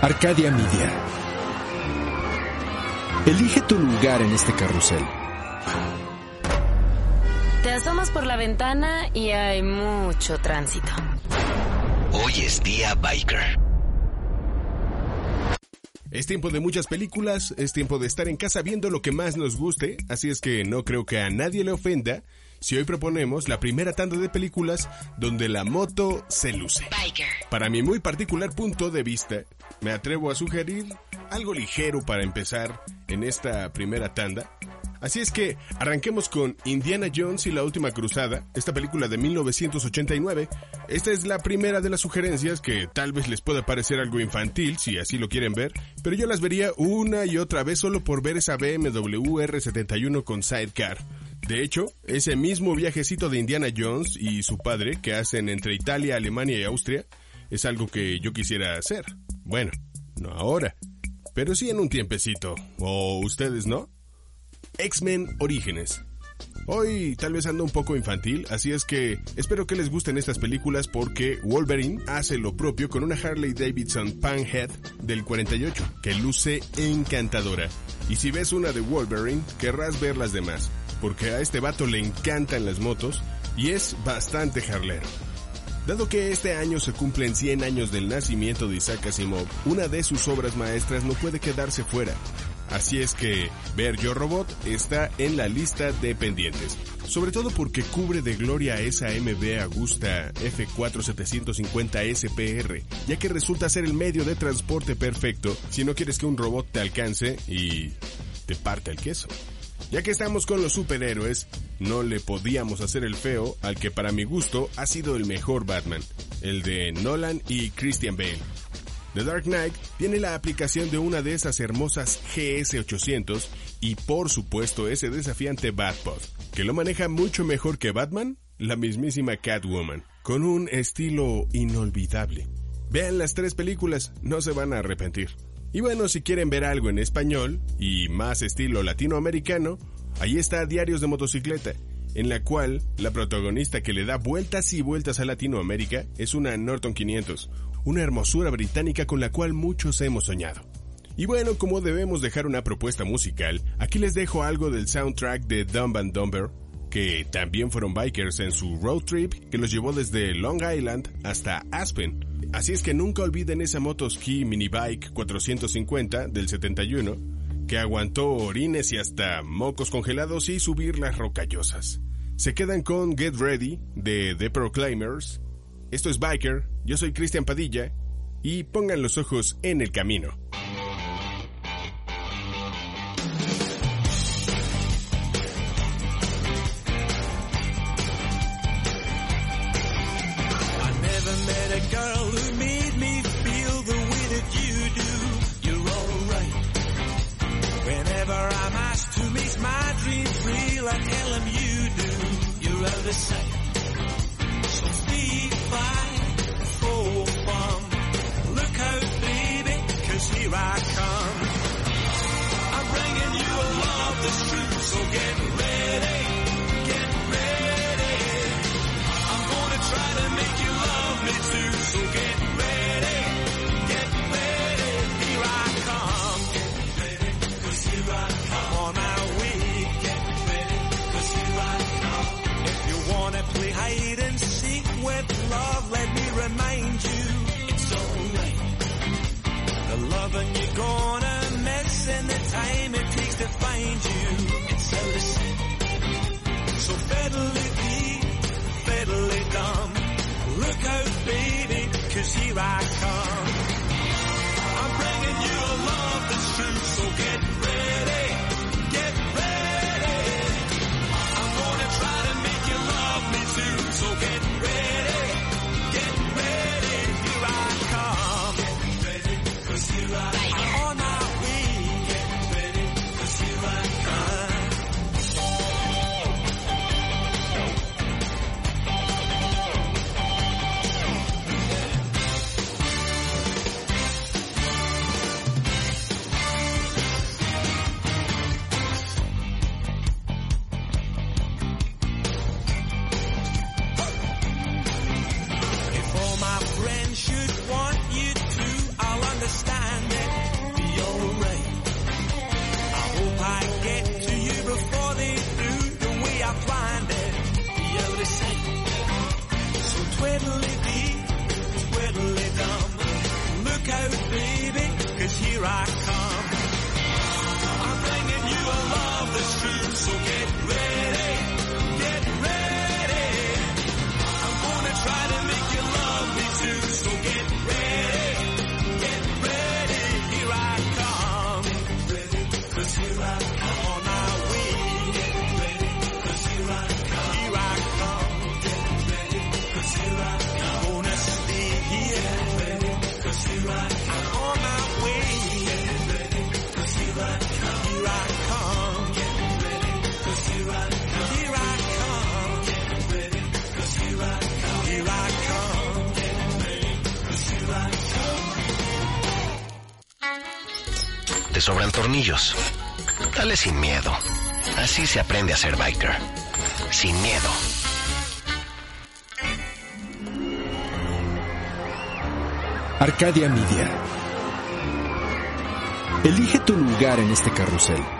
Arcadia Media. Elige tu lugar en este carrusel. Te asomas por la ventana y hay mucho tránsito. Hoy es día biker. Es tiempo de muchas películas, es tiempo de estar en casa viendo lo que más nos guste, así es que no creo que a nadie le ofenda si hoy proponemos la primera tanda de películas donde la moto se luce. Para mi muy particular punto de vista, me atrevo a sugerir algo ligero para empezar en esta primera tanda, Así es que arranquemos con Indiana Jones y la Última Cruzada, esta película de 1989. Esta es la primera de las sugerencias que tal vez les pueda parecer algo infantil, si así lo quieren ver, pero yo las vería una y otra vez solo por ver esa BMW R71 con sidecar. De hecho, ese mismo viajecito de Indiana Jones y su padre que hacen entre Italia, Alemania y Austria es algo que yo quisiera hacer. Bueno, no ahora, pero sí en un tiempecito. ¿O ustedes no? X-Men Orígenes. Hoy tal vez ando un poco infantil, así es que espero que les gusten estas películas porque Wolverine hace lo propio con una Harley Davidson Panhead del 48, que luce encantadora. Y si ves una de Wolverine, querrás ver las demás, porque a este vato le encantan las motos y es bastante harlero. Dado que este año se cumplen 100 años del nacimiento de Isaac Asimov, una de sus obras maestras no puede quedarse fuera, Así es que Ver Yo Robot está en la lista de pendientes, sobre todo porque cubre de gloria esa MB Agusta F4750 SPR, ya que resulta ser el medio de transporte perfecto si no quieres que un robot te alcance y te parte el queso. Ya que estamos con los superhéroes, no le podíamos hacer el feo al que para mi gusto ha sido el mejor Batman, el de Nolan y Christian Bale. The Dark Knight tiene la aplicación de una de esas hermosas GS800 y por supuesto ese desafiante Batpod, que lo maneja mucho mejor que Batman, la mismísima Catwoman, con un estilo inolvidable. Vean las tres películas, no se van a arrepentir. Y bueno, si quieren ver algo en español y más estilo latinoamericano, ahí está Diarios de Motocicleta, en la cual la protagonista que le da vueltas y vueltas a Latinoamérica es una Norton 500, una hermosura británica con la cual muchos hemos soñado. Y bueno, como debemos dejar una propuesta musical, aquí les dejo algo del soundtrack de Dumb and Dumber, que también fueron bikers en su road trip que los llevó desde Long Island hasta Aspen. Así es que nunca olviden esa motoski minibike 450 del 71, que aguantó orines y hasta mocos congelados y subir las rocallosas. Se quedan con Get Ready de The Proclaimers. Esto es Biker yo soy Cristian Padilla y pongan los ojos en el camino. change you. It's a listen. So fatally deep, fatally dumb. Look out, baby, cause here I readily be te sobran tornillos. Dale sin miedo. Así se aprende a ser biker. Sin miedo. Arcadia Media. Elige tu lugar en este carrusel.